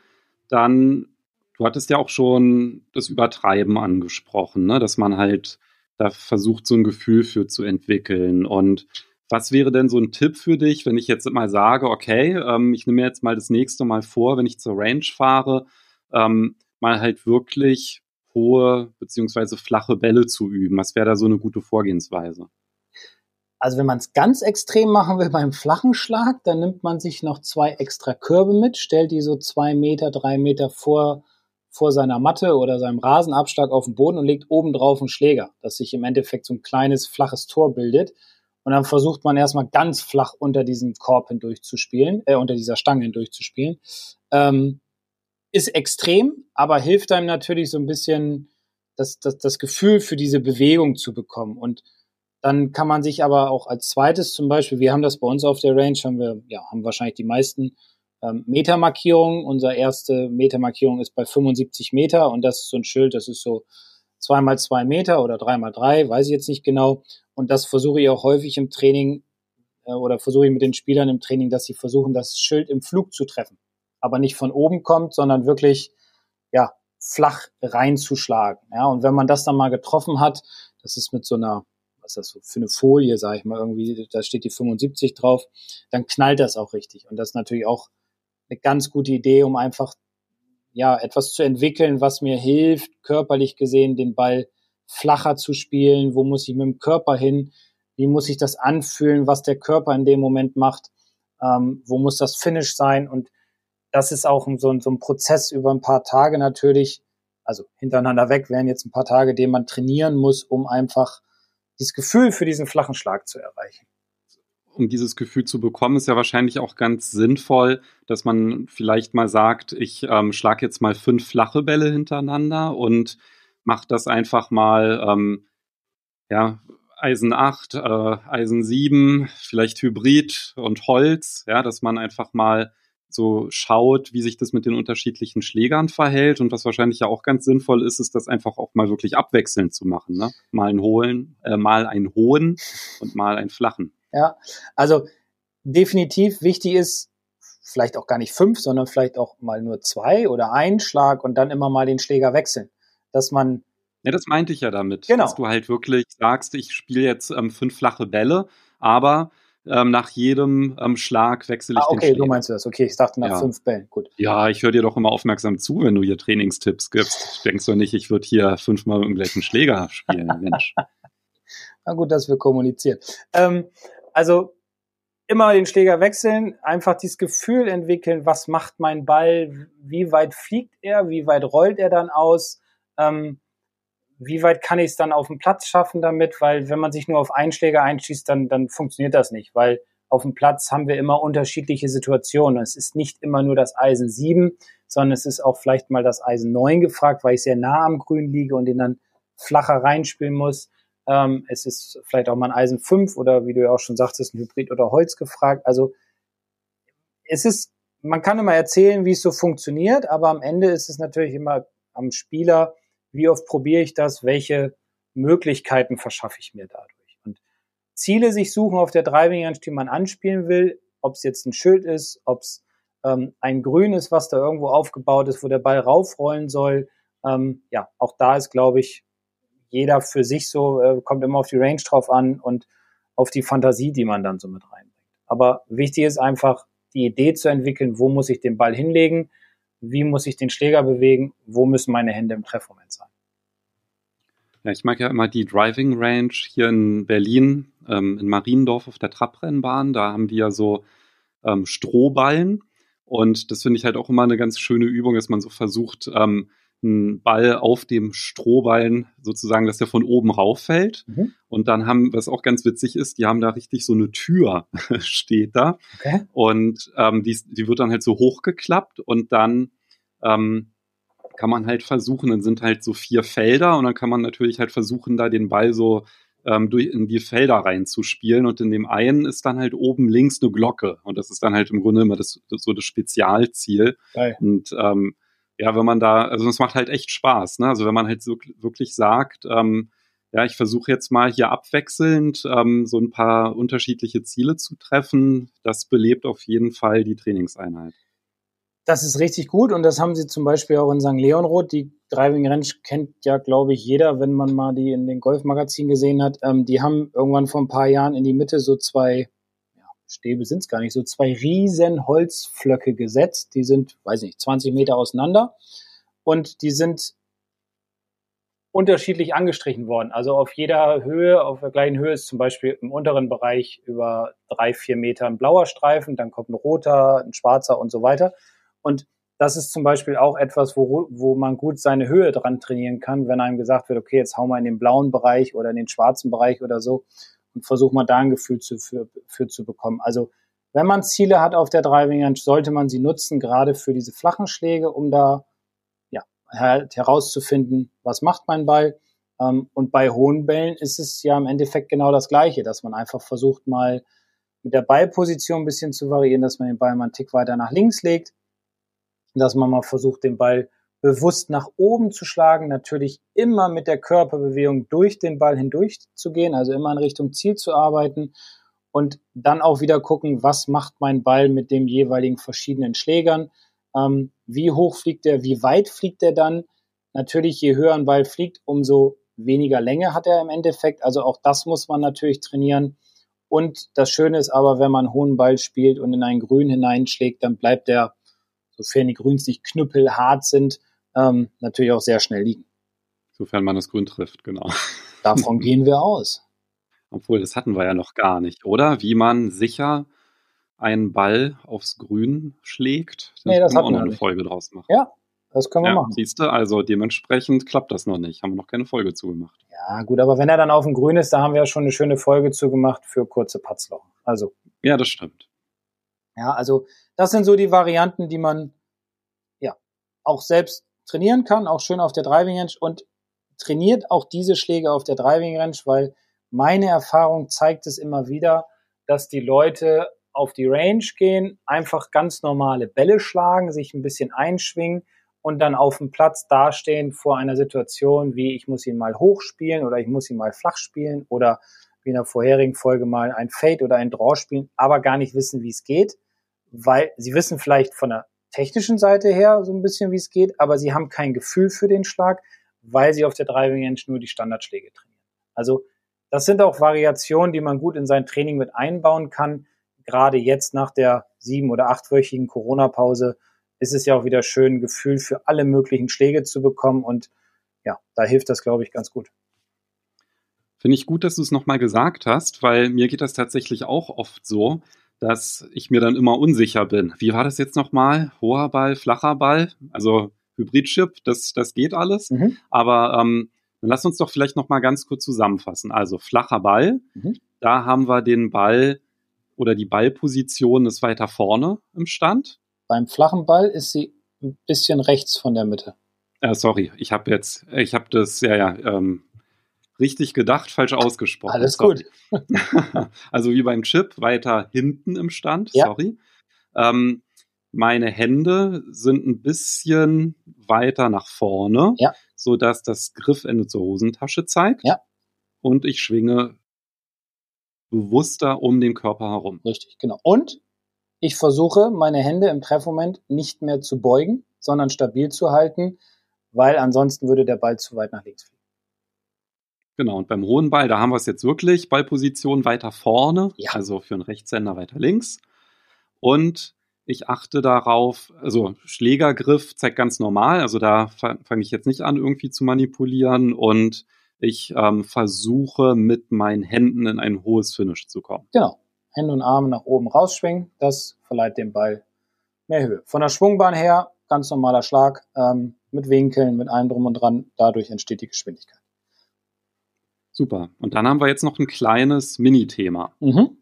dann, du hattest ja auch schon das Übertreiben angesprochen, ne? dass man halt da versucht, so ein Gefühl für zu entwickeln. Und was wäre denn so ein Tipp für dich, wenn ich jetzt mal sage, okay, ähm, ich nehme mir jetzt mal das nächste Mal vor, wenn ich zur Range fahre, ähm, mal halt wirklich hohe beziehungsweise flache Bälle zu üben. Was wäre da so eine gute Vorgehensweise? Also wenn man es ganz extrem machen will beim flachen Schlag, dann nimmt man sich noch zwei extra Körbe mit, stellt die so zwei Meter, drei Meter vor, vor seiner Matte oder seinem Rasenabschlag auf den Boden und legt oben drauf einen Schläger, dass sich im Endeffekt so ein kleines flaches Tor bildet. Und dann versucht man erstmal ganz flach unter diesem Korb hindurch zu spielen, äh, unter dieser Stange hindurch zu spielen. Ähm, ist extrem, aber hilft einem natürlich so ein bisschen das, das, das Gefühl für diese Bewegung zu bekommen. Und dann kann man sich aber auch als zweites zum Beispiel, wir haben das bei uns auf der Range, haben wir, ja, haben wahrscheinlich die meisten ähm, Metermarkierungen. Unsere erste Metermarkierung ist bei 75 Meter und das ist so ein Schild, das ist so zwei mal zwei Meter oder drei mal drei, weiß ich jetzt nicht genau. Und das versuche ich auch häufig im Training äh, oder versuche ich mit den Spielern im Training, dass sie versuchen, das Schild im Flug zu treffen. Aber nicht von oben kommt, sondern wirklich, ja, flach reinzuschlagen. Ja, und wenn man das dann mal getroffen hat, das ist mit so einer was ist das so für eine Folie, sage ich mal, irgendwie, da steht die 75 drauf, dann knallt das auch richtig. Und das ist natürlich auch eine ganz gute Idee, um einfach ja etwas zu entwickeln, was mir hilft, körperlich gesehen, den Ball flacher zu spielen. Wo muss ich mit dem Körper hin? Wie muss ich das anfühlen, was der Körper in dem Moment macht? Ähm, wo muss das Finish sein? Und das ist auch so ein, so ein Prozess über ein paar Tage natürlich. Also hintereinander weg wären jetzt ein paar Tage, den man trainieren muss, um einfach dieses Gefühl für diesen flachen Schlag zu erreichen. Um dieses Gefühl zu bekommen, ist ja wahrscheinlich auch ganz sinnvoll, dass man vielleicht mal sagt, ich ähm, schlage jetzt mal fünf flache Bälle hintereinander und mache das einfach mal, ähm, ja, Eisen 8, äh, Eisen 7, vielleicht Hybrid und Holz, ja, dass man einfach mal so schaut, wie sich das mit den unterschiedlichen Schlägern verhält. Und was wahrscheinlich ja auch ganz sinnvoll ist, ist das einfach auch mal wirklich abwechselnd zu machen. Ne? Mal einen hohen, äh, mal einen hohen und mal einen flachen. Ja, also definitiv wichtig ist, vielleicht auch gar nicht fünf, sondern vielleicht auch mal nur zwei oder ein Schlag und dann immer mal den Schläger wechseln. Dass man ja, das meinte ich ja damit, genau. dass du halt wirklich sagst, ich spiele jetzt ähm, fünf flache Bälle, aber ähm, nach jedem ähm, Schlag wechsle ich ah, okay, den Schläger. du meinst das. Okay, ich dachte nach ja. fünf Bällen. Gut. Ja, ich höre dir doch immer aufmerksam zu, wenn du hier Trainingstipps gibst. Denkst du nicht, ich würde hier fünfmal mit dem gleichen Schläger spielen, Mensch. Na gut, dass wir kommunizieren. Ähm, also immer den Schläger wechseln, einfach dieses Gefühl entwickeln, was macht mein Ball, wie weit fliegt er, wie weit rollt er dann aus. Ähm, wie weit kann ich es dann auf dem Platz schaffen damit? Weil wenn man sich nur auf einen Schläger einschießt, dann, dann funktioniert das nicht, weil auf dem Platz haben wir immer unterschiedliche Situationen. Es ist nicht immer nur das Eisen 7, sondern es ist auch vielleicht mal das Eisen 9 gefragt, weil ich sehr nah am Grün liege und den dann flacher reinspielen muss. Ähm, es ist vielleicht auch mal ein Eisen 5 oder wie du ja auch schon sagtest, ein Hybrid oder Holz gefragt. Also es ist, man kann immer erzählen, wie es so funktioniert, aber am Ende ist es natürlich immer am Spieler, wie oft probiere ich das, welche Möglichkeiten verschaffe ich mir dadurch. Und Ziele sich suchen auf der Driving Range, die man anspielen will, ob es jetzt ein Schild ist, ob es ähm, ein Grün ist, was da irgendwo aufgebaut ist, wo der Ball raufrollen soll. Ähm, ja, auch da ist, glaube ich, jeder für sich so, äh, kommt immer auf die Range drauf an und auf die Fantasie, die man dann so mit reinbringt. Aber wichtig ist einfach, die Idee zu entwickeln, wo muss ich den Ball hinlegen, wie muss ich den Schläger bewegen, wo müssen meine Hände im Treffmoment sein. Ja, ich mag ja immer die Driving Range hier in Berlin, ähm, in Mariendorf auf der Trabrennbahn. Da haben die ja so ähm, Strohballen. Und das finde ich halt auch immer eine ganz schöne Übung, dass man so versucht, ähm, einen Ball auf dem Strohballen sozusagen, dass der von oben rauffällt. Mhm. Und dann haben, was auch ganz witzig ist, die haben da richtig so eine Tür steht da. Okay. Und ähm, die, die wird dann halt so hochgeklappt und dann ähm, kann man halt versuchen, dann sind halt so vier Felder und dann kann man natürlich halt versuchen, da den Ball so ähm, durch in die Felder reinzuspielen und in dem einen ist dann halt oben links eine Glocke und das ist dann halt im Grunde immer das, das so das Spezialziel. Geil. Und ähm, ja, wenn man da, also es macht halt echt Spaß, ne? Also wenn man halt so wirklich sagt, ähm, ja, ich versuche jetzt mal hier abwechselnd ähm, so ein paar unterschiedliche Ziele zu treffen, das belebt auf jeden Fall die Trainingseinheit. Das ist richtig gut und das haben sie zum Beispiel auch in St. Leonroth. Die Driving Range kennt ja, glaube ich, jeder, wenn man mal die in den Golfmagazinen gesehen hat. Ähm, die haben irgendwann vor ein paar Jahren in die Mitte so zwei, Stäbe sind es gar nicht, so zwei riesen Holzflöcke gesetzt. Die sind, weiß nicht, 20 Meter auseinander und die sind unterschiedlich angestrichen worden. Also auf jeder Höhe, auf der gleichen Höhe ist zum Beispiel im unteren Bereich über drei, vier Meter ein blauer Streifen, dann kommt ein roter, ein schwarzer und so weiter. Und das ist zum Beispiel auch etwas, wo, wo man gut seine Höhe dran trainieren kann, wenn einem gesagt wird, okay, jetzt hau mal in den blauen Bereich oder in den schwarzen Bereich oder so und versuch mal da ein Gefühl zu, für, für zu bekommen. Also wenn man Ziele hat auf der Driving sollte man sie nutzen, gerade für diese flachen Schläge, um da ja, herauszufinden, was macht mein Ball. Ähm, und bei hohen Bällen ist es ja im Endeffekt genau das Gleiche, dass man einfach versucht, mal mit der Ballposition ein bisschen zu variieren, dass man den Ball mal einen Tick weiter nach links legt dass man mal versucht, den Ball bewusst nach oben zu schlagen, natürlich immer mit der Körperbewegung durch den Ball hindurch zu gehen, also immer in Richtung Ziel zu arbeiten und dann auch wieder gucken, was macht mein Ball mit dem jeweiligen verschiedenen Schlägern, ähm, wie hoch fliegt der, wie weit fliegt der dann. Natürlich, je höher ein Ball fliegt, umso weniger Länge hat er im Endeffekt. Also auch das muss man natürlich trainieren. Und das Schöne ist aber, wenn man einen hohen Ball spielt und in ein Grün hineinschlägt, dann bleibt der sofern die Grüns nicht knüppelhart sind, ähm, natürlich auch sehr schnell liegen. Sofern man das Grün trifft, genau. Davon gehen wir aus. Obwohl, das hatten wir ja noch gar nicht, oder? Wie man sicher einen Ball aufs Grün schlägt. Das nee, das können wir auch noch eine Folge draus machen. Ja, das können wir ja, machen. Siehst du, also dementsprechend klappt das noch nicht. Haben wir noch keine Folge zugemacht. Ja, gut, aber wenn er dann auf dem Grün ist, da haben wir ja schon eine schöne Folge zugemacht für kurze Patzlochen. Also. Ja, das stimmt. Ja, also das sind so die Varianten, die man ja auch selbst trainieren kann, auch schön auf der Driving Range und trainiert auch diese Schläge auf der Driving Range, weil meine Erfahrung zeigt es immer wieder, dass die Leute auf die Range gehen, einfach ganz normale Bälle schlagen, sich ein bisschen einschwingen und dann auf dem Platz dastehen vor einer Situation wie ich muss ihn mal hochspielen oder ich muss ihn mal flach spielen oder wie in der vorherigen Folge mal ein Fade oder ein Draw spielen, aber gar nicht wissen, wie es geht weil sie wissen vielleicht von der technischen Seite her so ein bisschen, wie es geht, aber sie haben kein Gefühl für den Schlag, weil sie auf der Driving Range nur die Standardschläge trainieren. Also das sind auch Variationen, die man gut in sein Training mit einbauen kann. Gerade jetzt nach der sieben- oder achtwöchigen Corona-Pause ist es ja auch wieder schön, ein Gefühl für alle möglichen Schläge zu bekommen und ja, da hilft das, glaube ich, ganz gut. Finde ich gut, dass du es nochmal gesagt hast, weil mir geht das tatsächlich auch oft so, dass ich mir dann immer unsicher bin. Wie war das jetzt nochmal? Hoher Ball, flacher Ball? Also Hybridchip, das, das geht alles. Mhm. Aber ähm, dann lass uns doch vielleicht nochmal ganz kurz zusammenfassen. Also flacher Ball, mhm. da haben wir den Ball oder die Ballposition ist weiter vorne im Stand. Beim flachen Ball ist sie ein bisschen rechts von der Mitte. Äh, sorry, ich habe jetzt, ich habe das, ja, ja, ähm, richtig gedacht, falsch ausgesprochen. Alles gut. also wie beim Chip, weiter hinten im Stand, ja. sorry. Ähm, meine Hände sind ein bisschen weiter nach vorne, ja. sodass das Griffende zur Hosentasche zeigt. Ja. Und ich schwinge bewusster um den Körper herum. Richtig, genau. Und ich versuche, meine Hände im Treffmoment nicht mehr zu beugen, sondern stabil zu halten, weil ansonsten würde der Ball zu weit nach links fliegen. Genau, und beim hohen Ball, da haben wir es jetzt wirklich, Ballposition weiter vorne, ja. also für einen Rechtshänder weiter links. Und Ich achte darauf, also Schlägergriff zeigt ganz normal, also da fange ich jetzt nicht an, irgendwie zu manipulieren und ich ähm, versuche mit meinen Händen in ein hohes Finish zu kommen. Genau. Hände und Arme nach oben rausschwingen, das verleiht dem Ball mehr Höhe. Von der Schwungbahn her, ganz normaler Schlag, ähm, mit Winkeln, mit allem drum und dran, dadurch entsteht die Geschwindigkeit. Super. Und dann haben wir jetzt noch ein kleines Mini-Thema. Mhm.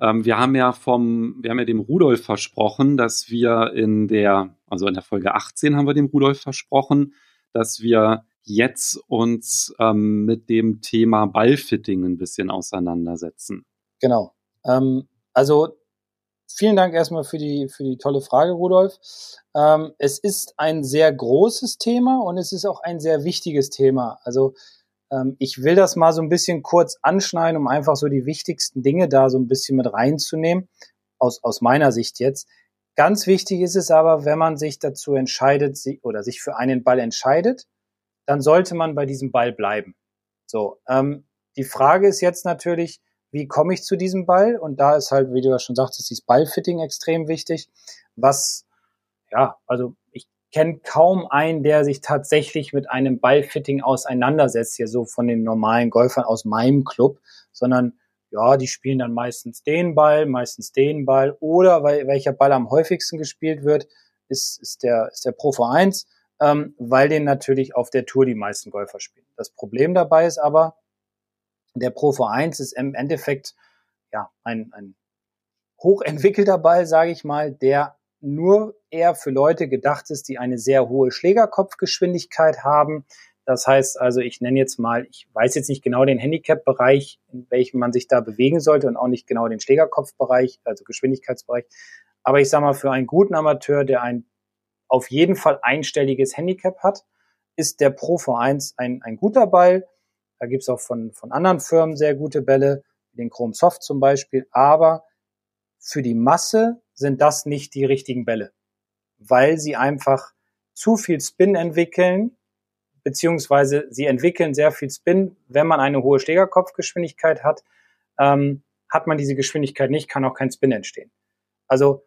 Ähm, wir haben ja vom, wir haben ja dem Rudolf versprochen, dass wir in der, also in der Folge 18 haben wir dem Rudolf versprochen, dass wir jetzt uns ähm, mit dem Thema Ballfitting ein bisschen auseinandersetzen. Genau. Ähm, also vielen Dank erstmal für die, für die tolle Frage, Rudolf. Ähm, es ist ein sehr großes Thema und es ist auch ein sehr wichtiges Thema. Also ich will das mal so ein bisschen kurz anschneiden, um einfach so die wichtigsten Dinge da so ein bisschen mit reinzunehmen, aus, aus meiner Sicht jetzt. Ganz wichtig ist es aber, wenn man sich dazu entscheidet oder sich für einen Ball entscheidet, dann sollte man bei diesem Ball bleiben. So, ähm, die Frage ist jetzt natürlich, wie komme ich zu diesem Ball? Und da ist halt, wie du ja schon sagtest, dieses Ballfitting extrem wichtig. Was, ja, also kenne kaum einen, der sich tatsächlich mit einem Ballfitting auseinandersetzt, hier so von den normalen Golfern aus meinem Club, sondern ja, die spielen dann meistens den Ball, meistens den Ball oder weil, welcher Ball am häufigsten gespielt wird, ist, ist der, ist der Pro V1, ähm, weil den natürlich auf der Tour die meisten Golfer spielen. Das Problem dabei ist aber, der Pro V1 ist im Endeffekt ja ein, ein hochentwickelter Ball, sage ich mal, der nur eher für Leute gedacht ist, die eine sehr hohe Schlägerkopfgeschwindigkeit haben. Das heißt also, ich nenne jetzt mal, ich weiß jetzt nicht genau den Handicap-Bereich, in welchem man sich da bewegen sollte und auch nicht genau den Schlägerkopfbereich, also Geschwindigkeitsbereich. Aber ich sage mal, für einen guten Amateur, der ein auf jeden Fall einstelliges Handicap hat, ist der Pro V1 ein, ein guter Ball. Da gibt's auch von, von anderen Firmen sehr gute Bälle, den Chrome Soft zum Beispiel. Aber für die Masse sind das nicht die richtigen Bälle, weil sie einfach zu viel Spin entwickeln, beziehungsweise sie entwickeln sehr viel Spin. Wenn man eine hohe Schlägerkopfgeschwindigkeit hat, ähm, hat man diese Geschwindigkeit nicht, kann auch kein Spin entstehen. Also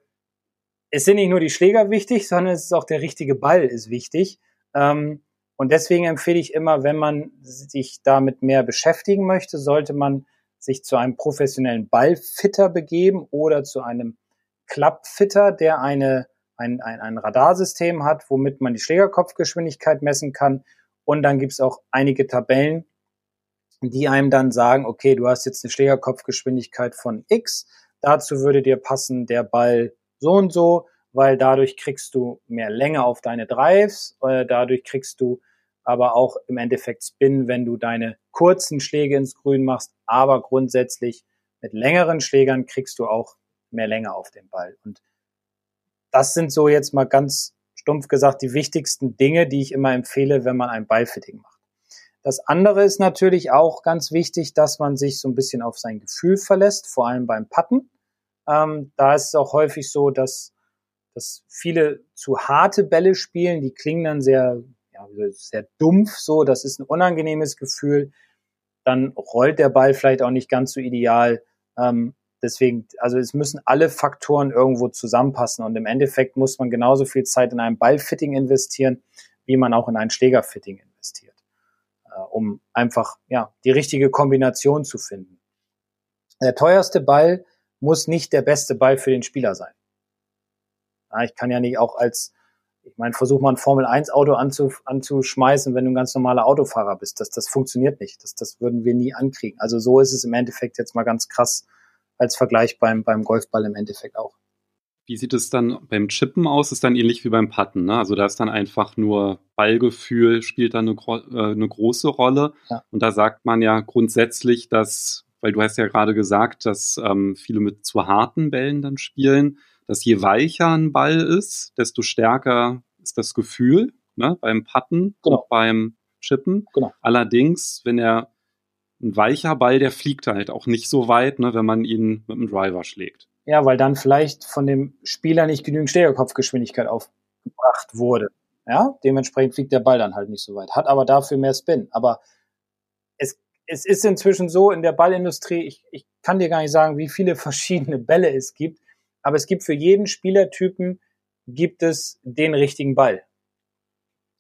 es sind nicht nur die Schläger wichtig, sondern es ist auch der richtige Ball ist wichtig. Ähm, und deswegen empfehle ich immer, wenn man sich damit mehr beschäftigen möchte, sollte man sich zu einem professionellen Ballfitter begeben oder zu einem Klappfitter, der eine, ein, ein, ein Radarsystem hat, womit man die Schlägerkopfgeschwindigkeit messen kann. Und dann gibt es auch einige Tabellen, die einem dann sagen, okay, du hast jetzt eine Schlägerkopfgeschwindigkeit von X, dazu würde dir passen der Ball so und so, weil dadurch kriegst du mehr Länge auf deine Drives, äh, dadurch kriegst du aber auch im Endeffekt Spin, wenn du deine kurzen Schläge ins Grün machst, aber grundsätzlich mit längeren Schlägern kriegst du auch mehr Länge auf den Ball. Und das sind so jetzt mal ganz stumpf gesagt die wichtigsten Dinge, die ich immer empfehle, wenn man ein Ballfitting macht. Das andere ist natürlich auch ganz wichtig, dass man sich so ein bisschen auf sein Gefühl verlässt, vor allem beim Patten. Ähm, da ist es auch häufig so, dass, dass viele zu harte Bälle spielen, die klingen dann sehr ja, sehr dumpf so, das ist ein unangenehmes Gefühl. Dann rollt der Ball vielleicht auch nicht ganz so ideal. Ähm, deswegen, also es müssen alle Faktoren irgendwo zusammenpassen und im Endeffekt muss man genauso viel Zeit in ein Ballfitting investieren, wie man auch in ein Schlägerfitting investiert, äh, um einfach ja die richtige Kombination zu finden. Der teuerste Ball muss nicht der beste Ball für den Spieler sein. Ja, ich kann ja nicht auch als ich meine, versuch mal ein Formel-1-Auto anzu, anzuschmeißen, wenn du ein ganz normaler Autofahrer bist. Das, das funktioniert nicht. Das, das würden wir nie ankriegen. Also so ist es im Endeffekt jetzt mal ganz krass als Vergleich beim, beim Golfball im Endeffekt auch. Wie sieht es dann beim Chippen aus? Ist dann ähnlich wie beim Putten. Ne? Also da ist dann einfach nur Ballgefühl spielt dann eine, äh, eine große Rolle. Ja. Und da sagt man ja grundsätzlich, dass, weil du hast ja gerade gesagt, dass ähm, viele mit zu harten Bällen dann spielen dass je weicher ein Ball ist, desto stärker ist das Gefühl ne, beim Putten genau. und beim Chippen. Genau. Allerdings, wenn er ein weicher Ball, der fliegt halt auch nicht so weit, ne, wenn man ihn mit dem Driver schlägt. Ja, weil dann vielleicht von dem Spieler nicht genügend Stegerkopfgeschwindigkeit aufgebracht wurde. Ja, dementsprechend fliegt der Ball dann halt nicht so weit, hat aber dafür mehr Spin. Aber es, es ist inzwischen so in der Ballindustrie, ich, ich kann dir gar nicht sagen, wie viele verschiedene Bälle es gibt aber es gibt für jeden Spielertypen gibt es den richtigen Ball.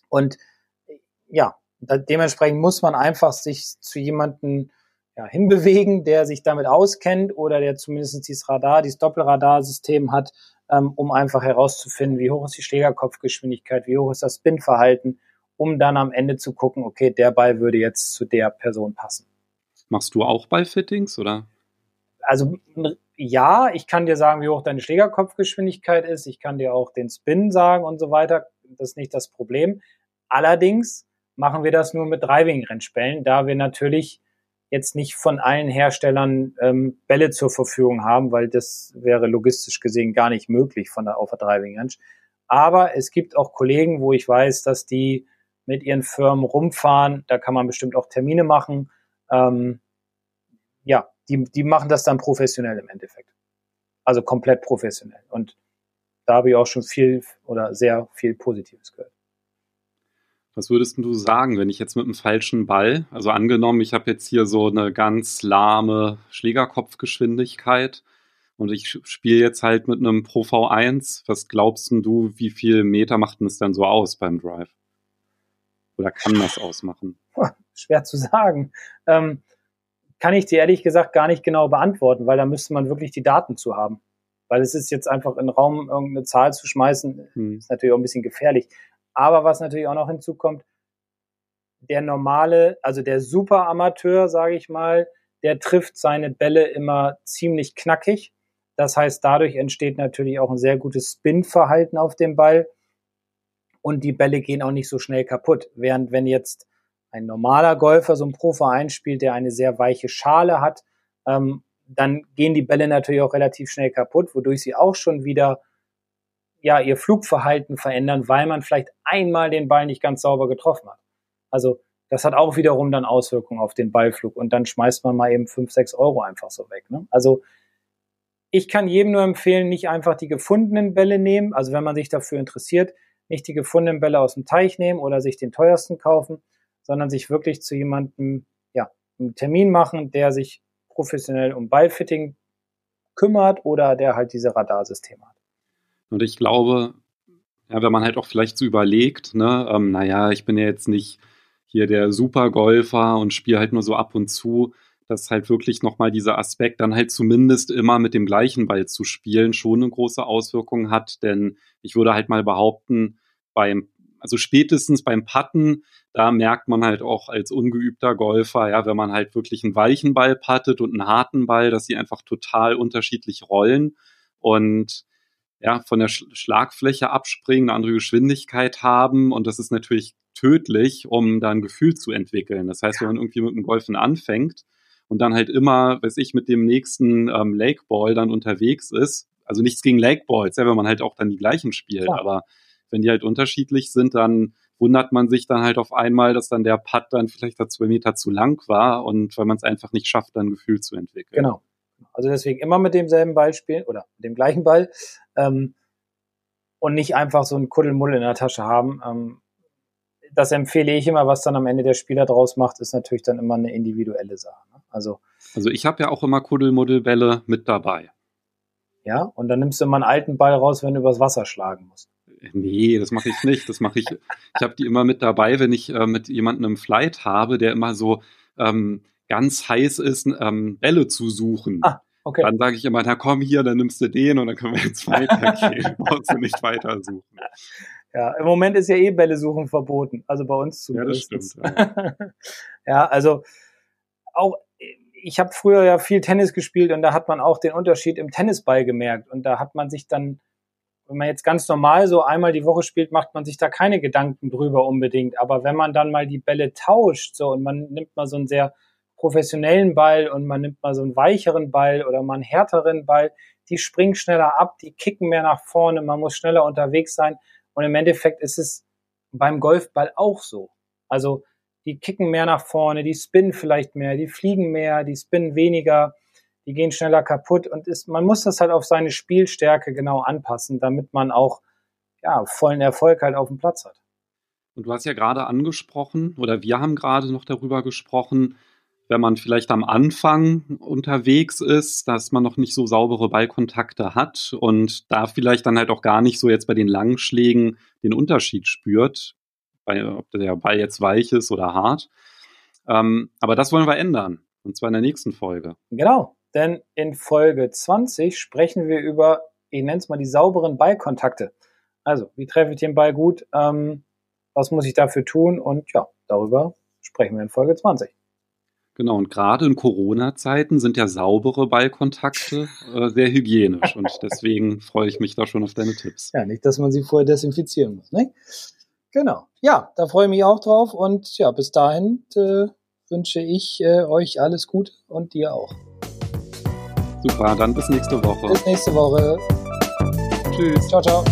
Und ja, dementsprechend muss man einfach sich zu jemanden ja, hinbewegen, der sich damit auskennt oder der zumindest dieses Radar, dieses Doppelradarsystem hat, ähm, um einfach herauszufinden, wie hoch ist die Schlägerkopfgeschwindigkeit, wie hoch ist das Spinverhalten, um dann am Ende zu gucken, okay, der Ball würde jetzt zu der Person passen. Machst du auch Ballfittings oder? Also ja, ich kann dir sagen, wie hoch deine Schlägerkopfgeschwindigkeit ist. Ich kann dir auch den Spin sagen und so weiter. Das ist nicht das Problem. Allerdings machen wir das nur mit Driving-Rennspellen, da wir natürlich jetzt nicht von allen Herstellern ähm, Bälle zur Verfügung haben, weil das wäre logistisch gesehen gar nicht möglich von der auf der Driving Range. Aber es gibt auch Kollegen, wo ich weiß, dass die mit ihren Firmen rumfahren. Da kann man bestimmt auch Termine machen. Ähm, ja, die, die machen das dann professionell im Endeffekt. Also komplett professionell. Und da habe ich auch schon viel oder sehr viel Positives gehört. Was würdest du sagen, wenn ich jetzt mit einem falschen Ball, also angenommen, ich habe jetzt hier so eine ganz lahme Schlägerkopfgeschwindigkeit und ich spiele jetzt halt mit einem Pro V1, was glaubst du, wie viel Meter macht denn es dann so aus beim Drive? Oder kann das ausmachen? Schwer zu sagen. Ähm, kann ich dir ehrlich gesagt gar nicht genau beantworten, weil da müsste man wirklich die Daten zu haben. Weil es ist jetzt einfach in den Raum irgendeine Zahl zu schmeißen, hm. ist natürlich auch ein bisschen gefährlich. Aber was natürlich auch noch hinzukommt, der normale, also der Superamateur, sage ich mal, der trifft seine Bälle immer ziemlich knackig. Das heißt, dadurch entsteht natürlich auch ein sehr gutes Spin-Verhalten auf dem Ball und die Bälle gehen auch nicht so schnell kaputt. Während wenn jetzt ein normaler Golfer so ein Pro-Verein spielt, der eine sehr weiche Schale hat, ähm, dann gehen die Bälle natürlich auch relativ schnell kaputt, wodurch sie auch schon wieder ja ihr Flugverhalten verändern, weil man vielleicht einmal den Ball nicht ganz sauber getroffen hat. Also das hat auch wiederum dann Auswirkungen auf den Ballflug und dann schmeißt man mal eben fünf, sechs Euro einfach so weg. Ne? Also ich kann jedem nur empfehlen, nicht einfach die gefundenen Bälle nehmen, also wenn man sich dafür interessiert, nicht die gefundenen Bälle aus dem Teich nehmen oder sich den teuersten kaufen, sondern sich wirklich zu jemandem, ja, einen Termin machen, der sich professionell um Ballfitting kümmert oder der halt diese Radarsysteme hat. Und ich glaube, ja, wenn man halt auch vielleicht so überlegt, ne, ähm, naja, ich bin ja jetzt nicht hier der Supergolfer und spiele halt nur so ab und zu, dass halt wirklich nochmal dieser Aspekt dann halt zumindest immer mit dem gleichen Ball zu spielen schon eine große Auswirkung hat. Denn ich würde halt mal behaupten, beim, also spätestens beim Putten, da merkt man halt auch als ungeübter Golfer, ja, wenn man halt wirklich einen weichen Ball puttet und einen harten Ball, dass sie einfach total unterschiedlich rollen. Und ja, von der Schlagfläche abspringen, eine andere Geschwindigkeit haben und das ist natürlich tödlich, um da ein Gefühl zu entwickeln. Das heißt, wenn man irgendwie mit dem Golfen anfängt und dann halt immer, weiß ich, mit dem nächsten ähm, Lakeball dann unterwegs ist, also nichts gegen Lakeballs, ja, wenn man halt auch dann die gleichen spielt, Klar. aber wenn die halt unterschiedlich sind, dann wundert man sich dann halt auf einmal, dass dann der Putt dann vielleicht da zwei Meter zu lang war und weil man es einfach nicht schafft, dann ein Gefühl zu entwickeln. Genau. Also deswegen immer mit demselben Ball spielen oder mit dem gleichen Ball ähm, und nicht einfach so ein Kuddelmuddel in der Tasche haben. Ähm, das empfehle ich immer, was dann am Ende der Spieler draus macht, ist natürlich dann immer eine individuelle Sache. Ne? Also, also ich habe ja auch immer Kuddelmuddelbälle mit dabei. Ja, und dann nimmst du immer einen alten Ball raus, wenn du übers Wasser schlagen musst. Nee, das mache ich nicht. Das mache ich. Ich habe die immer mit dabei, wenn ich äh, mit jemandem im Flight habe, der immer so ähm, ganz heiß ist, ähm, Bälle zu suchen. Ah, okay. Dann sage ich immer, na komm hier, dann nimmst du den und dann können wir jetzt weitergehen. Brauchst du nicht weitersuchen. Ja, im Moment ist ja eh Bälle suchen verboten. Also bei uns zumindest. Ja, das stimmt. Ja, ja also auch ich habe früher ja viel Tennis gespielt und da hat man auch den Unterschied im Tennisball gemerkt. Und da hat man sich dann, wenn man jetzt ganz normal so einmal die Woche spielt, macht man sich da keine Gedanken drüber unbedingt. Aber wenn man dann mal die Bälle tauscht, so und man nimmt mal so einen sehr professionellen Ball und man nimmt mal so einen weicheren Ball oder mal einen härteren Ball, die springen schneller ab, die kicken mehr nach vorne, man muss schneller unterwegs sein. Und im Endeffekt ist es beim Golfball auch so. Also die kicken mehr nach vorne, die spinnen vielleicht mehr, die fliegen mehr, die spinnen weniger, die gehen schneller kaputt und ist, man muss das halt auf seine Spielstärke genau anpassen, damit man auch ja, vollen Erfolg halt auf dem Platz hat. Und du hast ja gerade angesprochen, oder wir haben gerade noch darüber gesprochen, wenn man vielleicht am Anfang unterwegs ist, dass man noch nicht so saubere Ballkontakte hat und da vielleicht dann halt auch gar nicht so jetzt bei den langen Schlägen den Unterschied spürt, bei, ob der Ball jetzt weich ist oder hart. Ähm, aber das wollen wir ändern. Und zwar in der nächsten Folge. Genau, denn in Folge 20 sprechen wir über, ich nenne es mal die sauberen Ballkontakte. Also, wie treffe ich den Ball gut? Ähm, was muss ich dafür tun? Und ja, darüber sprechen wir in Folge 20. Genau, und gerade in Corona-Zeiten sind ja saubere Ballkontakte äh, sehr hygienisch und deswegen freue ich mich da schon auf deine Tipps. Ja, nicht, dass man sie vorher desinfizieren muss, ne? Genau. Ja, da freue ich mich auch drauf und ja, bis dahin äh, wünsche ich äh, euch alles Gute und dir auch. Super, dann bis nächste Woche. Bis nächste Woche. Tschüss. Ciao, ciao.